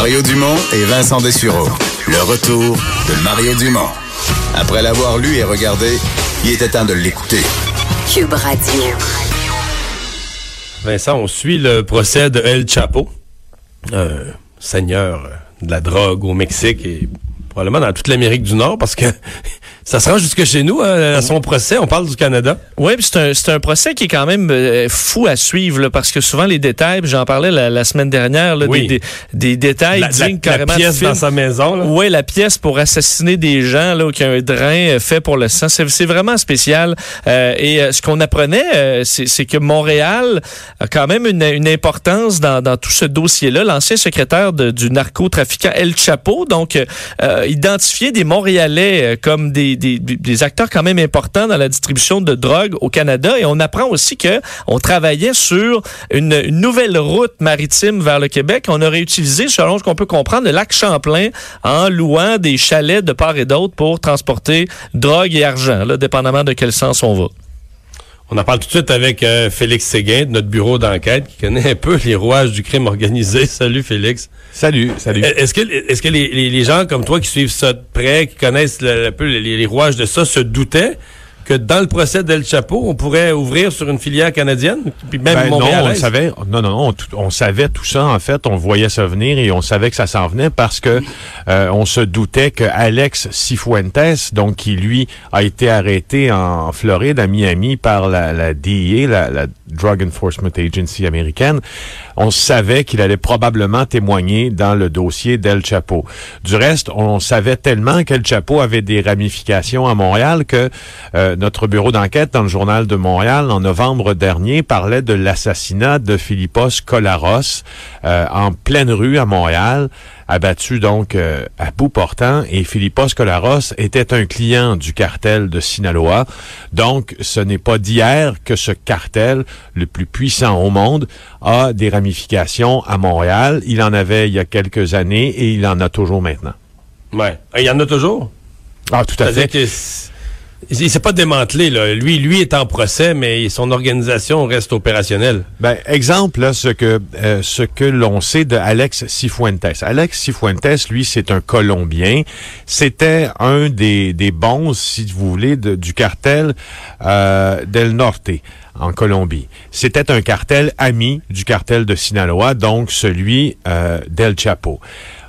Mario Dumont et Vincent Dessureau. Le retour de Mario Dumont. Après l'avoir lu et regardé, il était temps de l'écouter. Cube Radio. Vincent, on suit le procès de El Chapo, un seigneur de la drogue au Mexique et probablement dans toute l'Amérique du Nord parce que ça se rend jusque chez nous hein, à son procès. On parle du Canada. Oui, c'est un, c'est un procès qui est quand même euh, fou à suivre là, parce que souvent les détails, j'en parlais la, la semaine dernière, là, Oui. des, des, des détails La, la- dignes la carrément de pièce film. dans sa maison. là. Oui, la pièce pour assassiner des gens, là, qui a un drain euh, fait pour le sang. C'est vraiment spécial. Euh, et euh, ce qu'on apprenait, euh, c'est que Montréal a quand même une, une importance dans, dans tout ce dossier-là. L'ancien secrétaire de- du narcotrafiquant El Chapo, donc, euh, identifié des Montréalais comme des, des, acteurs quand même importants dans la distribution de drogue au Canada. Et on apprend aussi que on travaillait sur une, une nouvelle route maritime vers le Québec. On aurait utilisé, selon ce qu'on peut comprendre, le lac Champlain en louant des chalets de part et d'autre pour transporter drogue et argent, là, dépendamment de quel sens on va. On en parle tout de suite avec euh, Félix Séguin de notre bureau d'enquête qui connaît un peu les rouages du crime organisé. Salut Félix. Salut, salut. Euh, Est-ce que, est-ce que les, les- les gens comme toi qui suivent ça de près, qui connaissent le- un peu les, les rouages de ça, se doutaient que dans le procès d'El Chapo, on pourrait ouvrir sur une filière canadienne, puis même Ben non, on savait. Non, non, on, savait tout ça en fait. On voyait ça venir et on savait que ça s'en venait parce que euh, on se doutait que Alex Cifuentes, donc qui lui a été arrêté en Floride, à Miami, par la, la DEA, la, la Drug Enforcement Agency américaine, on savait qu'il allait probablement témoigner dans le dossier d'El Chapo. Du reste, on savait tellement qu'El Chapo avait des ramifications à Montréal que euh, notre bureau d'enquête dans le journal de Montréal en novembre dernier parlait de l'assassinat de Philippos Kolaros euh, en pleine rue à Montréal, abattu donc euh, à bout portant. Et Philippos Kolaros était un client du cartel de Sinaloa. Donc, ce n'est pas d'hier que ce cartel, le plus puissant au monde, a des ramifications à Montréal. Il en avait il y a quelques années et il en a toujours maintenant. Ouais. Il y en a toujours? Ah, tout à fait. Il s'est pas démantelé, là. Lui, lui est en procès, mais son organisation reste opérationnelle. Ben, exemple, là, ce que euh, ce que l'on sait de Alex Cifuentes. Alex Cifuentes, lui, c'est un Colombien. C'était un des, des bons, si vous voulez, du cartel euh, del Norte en Colombie. C'était un cartel ami du cartel de Sinaloa, donc celui euh, d'El Chapo.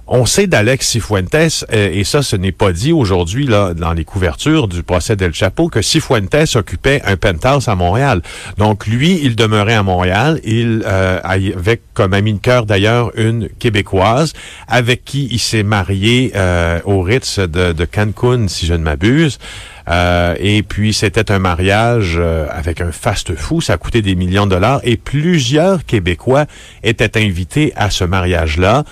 On sait d'Alex Cifuentes, euh, et ça, ce n'est pas dit aujourd'hui là dans les couvertures du procès d'El Chapo, que Cifuentes occupait un penthouse à Montréal. Donc lui, il demeurait à Montréal. Il euh, avec comme amie de cœur d'ailleurs une québécoise avec qui il s'est marié euh, au Ritz de, de Cancun, si je ne m'abuse. Euh, et puis c'était un mariage euh, avec un fast-fou, ça a coûté des millions de dollars et plusieurs Québécois étaient invités à ce mariage-là,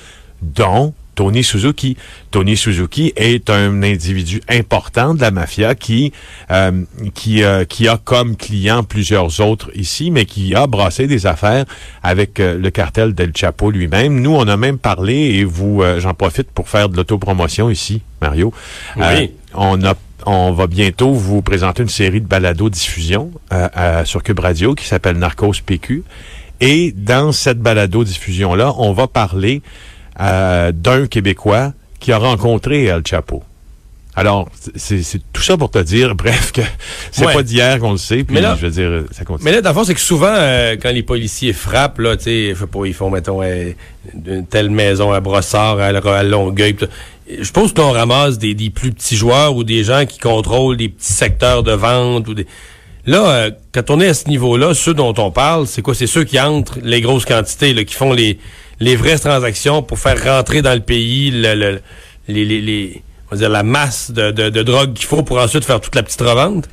dont Tony Suzuki. Tony Suzuki est un individu important de la mafia qui euh, qui euh, qui a comme client plusieurs autres ici, mais qui a brassé des affaires avec euh, le cartel del Chapo lui-même. Nous, on a même parlé et vous, euh, j'en profite pour faire de l'autopromotion ici, Mario. Oui. On a on va bientôt vous présenter une série de balados diffusion sur Cube Radio qui s'appelle Narcos PQ. Et dans cette balado diffusion là, on va parler euh, d'un Québécois qui a rencontré El Chapo. Alors, c'est tout ça pour te dire, bref, que c'est Ouais. pas d'hier qu'on le sait, puis Mais là- je veux dire, ça continue. Mais là, fond, c'est que souvent, euh, quand les policiers frappent, là, tu sais, je sais pas, ils font, mettons, euh, une telle maison à Brossard, à, à Longueuil, pis je pense qu'on ramasse des, des plus petits joueurs ou des gens qui contrôlent des petits secteurs de vente ou des... Là, euh, quand on est à ce niveau-là, ceux dont on parle, c'est quoi? C'est ceux qui entrent les grosses quantités, là, qui font les, les vraies transactions pour faire rentrer dans le pays le, la masse de, de, de drogue qu'il faut pour ensuite faire toute la petite revente.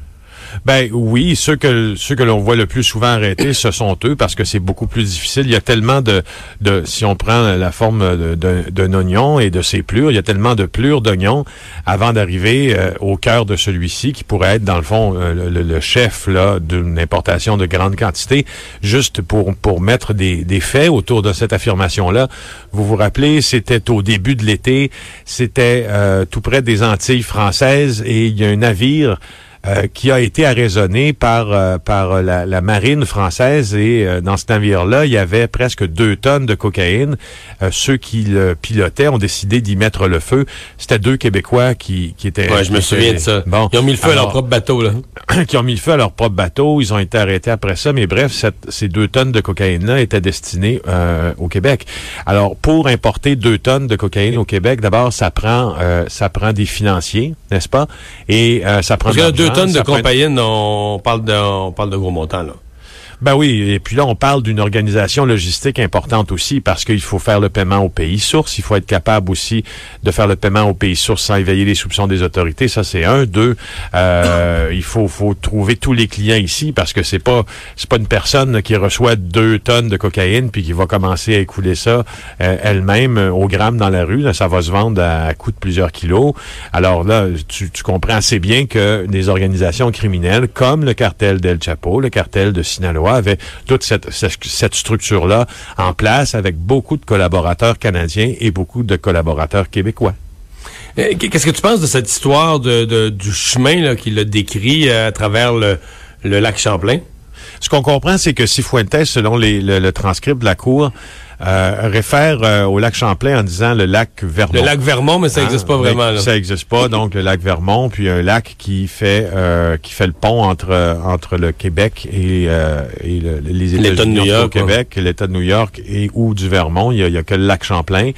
Ben oui, ceux que ceux que l'on voit le plus souvent arrêtés, ce sont eux parce que c'est beaucoup plus difficile. Il y a tellement de de si on prend la forme d'un oignon et de ses plures, il y a tellement de plures d'oignons avant d'arriver euh, au cœur de celui-ci qui pourrait être dans le fond euh, le chef là d'une importation de grande quantité. Juste pour pour mettre des des faits autour de cette affirmation là. Vous vous rappelez, c'était au début de l'été, c'était euh, tout près des Antilles françaises et il y a un navire euh, qui a été arraisonné par euh, par la, la, marine française et euh, dans ce navire-là, il y avait presque deux tonnes de cocaïne. ceux qui le pilotaient ont décidé d'y mettre le feu. C'était deux Québécois qui, qui étaient... Ouais, je me souviens de ça. Bon, Ils ont mis le feu à leur propre bateau, là. qui ont mis le feu à leur propre bateau. Ils ont été arrêtés après ça. Mais bref, cette, ces deux tonnes de cocaïne-là étaient destinées au Québec. Alors, pour importer deux tonnes de cocaïne au Québec, d'abord, ça prend ça prend des financiers, n'est-ce pas? Et ça prend... Parce tonnes de cocaïne, on parle de, on parle de gros montants, là. Ben oui, et puis là, on parle d'une organisation logistique importante aussi parce qu'il faut faire le paiement au pays source. Il faut être capable aussi de faire le paiement au pays source sans éveiller les soupçons des autorités. Ça, c'est un. Deux, euh, il faut, faut trouver tous les clients ici parce que c'est pas c'est pas une personne qui reçoit deux tonnes de cocaïne puis qui va commencer à écouler ça euh, elle-même au gramme dans la rue. Ça va se vendre à, coût de plusieurs kilos. Alors là, tu, tu comprends assez bien que des organisations criminelles comme le cartel d'El Chapo, le cartel de Sinaloa, avait toute cette, cette structure-là en place avec beaucoup de collaborateurs canadiens et beaucoup de collaborateurs québécois. Euh, qu'est-ce que tu penses de cette histoire de, du chemin qu'il a décrit euh, à travers le, lac Champlain? Ce qu'on comprend, c'est que Cifuentes, selon les, le, transcript de la Cour, euh, réfère euh, au lac Champlain en disant le lac Vermont. Le lac Vermont, mais ça n'existe pas ah, vraiment. Là. Ça n'existe pas, donc le lac Vermont, puis un lac qui fait euh, qui fait le pont entre entre le Québec et, et les États-Unis, New York, au Québec, l'État de New York et ou du Vermont. Il y a, que le lac Champlain.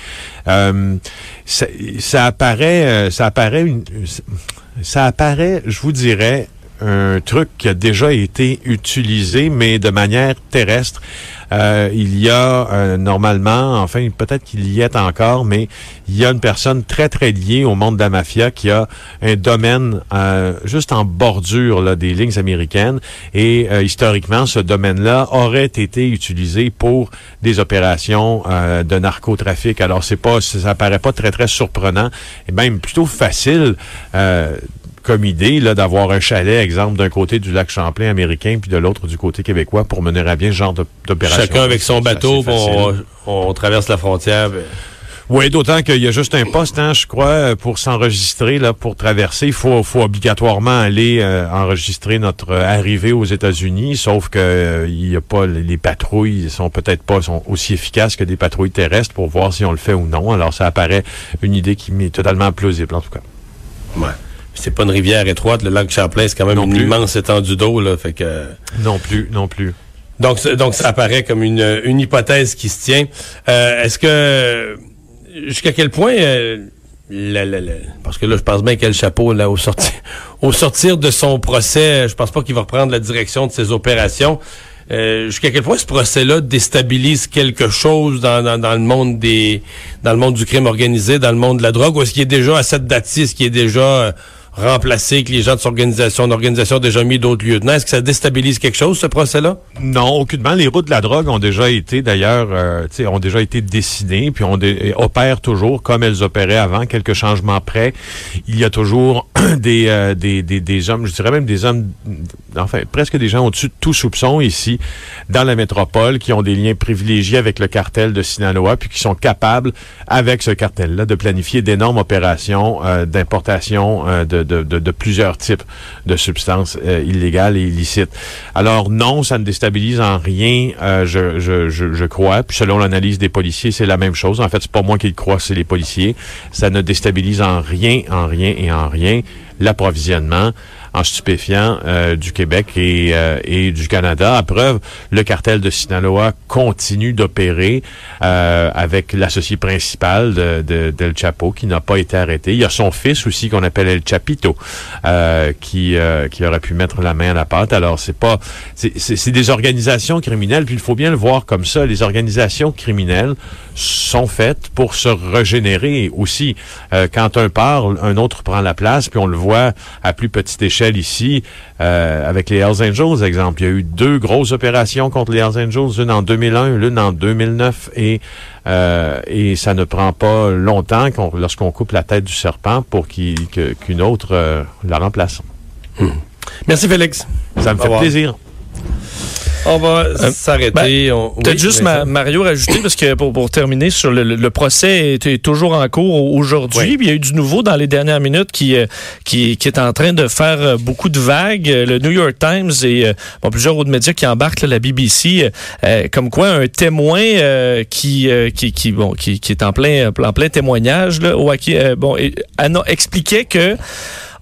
Ça, ça, apparaît, ça apparaît une, ça apparaît, je vous dirais, un truc qui a déjà été utilisé, mais de manière terrestre. Euh, il y a euh, normalement, enfin peut-être qu'il y est encore, mais il y a une personne très très liée au monde de la mafia qui a un domaine euh, juste en bordure là, des lignes américaines et historiquement ce domaine-là aurait été utilisé pour des opérations de narcotrafic. Alors c'est pas, ça paraît pas très très surprenant et même plutôt facile comme idée là d'avoir un chalet, exemple, d'un côté du lac Champlain américain puis de l'autre du côté québécois pour mener à bien ce genre d'opération. Chacun avec son bateau, on, traverse la frontière. Ben. Oui, d'autant qu'il y a juste un poste, hein, je crois, pour s'enregistrer, là, pour traverser. Il faut, faut obligatoirement aller euh, enregistrer notre arrivée aux États-Unis, sauf que euh, il y a pas les patrouilles sont peut-être pas sont aussi efficaces que des patrouilles terrestres pour voir si on le fait ou non. Alors ça apparaît une idée qui m'est totalement plausible en tout cas. Ouais c'est pas une rivière étroite. Le lac Champlain, c'est quand même une immense étendue d'eau, là. Fait que. Non plus, non plus. Donc, donc ça apparaît comme une, une hypothèse qui se tient. Euh, est-ce que jusqu'à quel point euh, parce que là, je pense bien quel chapeau là au sortir au sortir de son procès, je pense pas qu'il va reprendre la direction de ses opérations. Euh, jusqu'à quel point ce procès-là déstabilise quelque chose dans, dans, le monde des dans le monde du crime organisé, dans le monde de la drogue, ou est-ce qu'il est déjà à cette date-ci, est-ce qu'il est déjà remplacer que les gens de son organisation, une organisation déjà mis d'autres lieutenants. Est-ce que ça déstabilise quelque chose, ce procès-là? Non, aucunement. Les routes de la drogue ont déjà été, d'ailleurs, euh, ont déjà été dessinées, puis on opèrent toujours comme elles opéraient avant, quelques changements près. Il y a toujours des, euh, des, des, des, hommes, je dirais même des hommes, enfin, presque des gens au-dessus de tout soupçon ici, dans la métropole, qui ont des liens privilégiés avec le cartel de Sinaloa, puis qui sont capables, avec ce cartel-là, de planifier d'énormes opérations euh, d'importation de de, plusieurs types de substances euh, illégales et illicites. Alors non, ça ne déstabilise en rien, euh, je, je, je, crois. Puis selon l'analyse des policiers, c'est la même chose. En fait, c'est pas moi qui le crois, c'est les policiers. Ça ne déstabilise en rien, en rien et en rien l'approvisionnement en stupéfiants euh, du Québec et, euh, et, du Canada. À preuve, le cartel de Sinaloa continue d'opérer euh, avec l'associé principal de, de, d'El Chapo qui n'a pas été arrêté. Il y a son fils aussi qu'on appelle El Chapito qui, qui aurait pu mettre la main à la pâte. Alors, c'est pas... C'est, des organisations criminelles, puis il faut bien le voir comme ça. Les organisations criminelles sont faites pour se régénérer aussi. quand un part, un autre prend la place, puis on le voit à plus petite échelle ici, euh, avec les Hells Angels, exemple. Il y a eu deux grosses opérations contre les Hells Angels, une en 2001, l'une en 2009, et, euh, et ça ne prend pas longtemps lorsqu'on coupe la tête du serpent pour qu'une autre euh, la remplace. Merci, Félix. Ça me fait plaisir. On va euh, s'arrêter. Ben, Peut-être juste Mario rajouter, parce que pour, pour terminer sur le, le procès est, toujours en cours aujourd'hui. Il y a eu du nouveau dans les dernières minutes qui, euh, qui, qui est en train de faire euh, beaucoup de vagues. Le New York Times et bon, plusieurs autres médias qui embarquent la BBC, comme quoi un témoin qui, qui, qui, bon, qui, qui est en plein, en plein témoignage, là, bon, expliquait que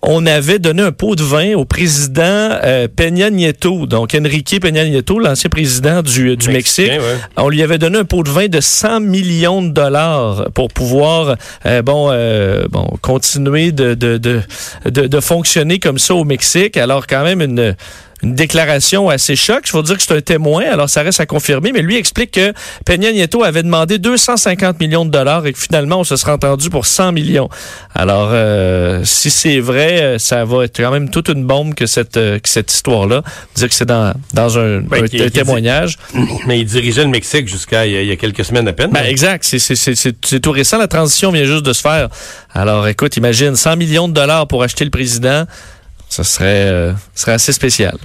on avait donné un pot de vin au président euh, Peña Nieto, donc Enrique Peña Nieto, l'ancien président du, du Mexique. On lui avait donné un pot de vin de 100 millions de dollars pour pouvoir euh, bon euh, bon continuer de de, de de, de fonctionner comme ça au Mexique. Alors quand même une une déclaration assez choc. Je veux dire que c'est un témoin, alors ça reste à confirmer, mais lui explique que Peña Nieto avait demandé 250 millions de dollars et que finalement on se sera entendu pour 100 millions. Alors, euh, si c'est vrai, euh, ça va être quand même toute une bombe que cette, euh, que cette histoire-là. Dire que c'est dans, dans un, ben, témoignage. mais il dirigeait le Mexique jusqu'à il, y a quelques semaines à peine. Ben, exact. C'est tout récent. La transition vient juste de se faire. Alors, écoute, imagine 100 millions de dollars pour acheter le président. Ça serait, euh, serait assez spécial.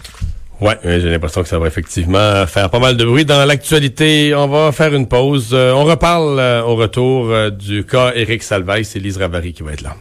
Ouais, j'ai l'impression que ça va effectivement faire pas mal de bruit dans l'actualité. On va faire une pause. Euh, on reparle euh, au retour du cas Éric Salvaille. C'est Lise Ravary qui va être là.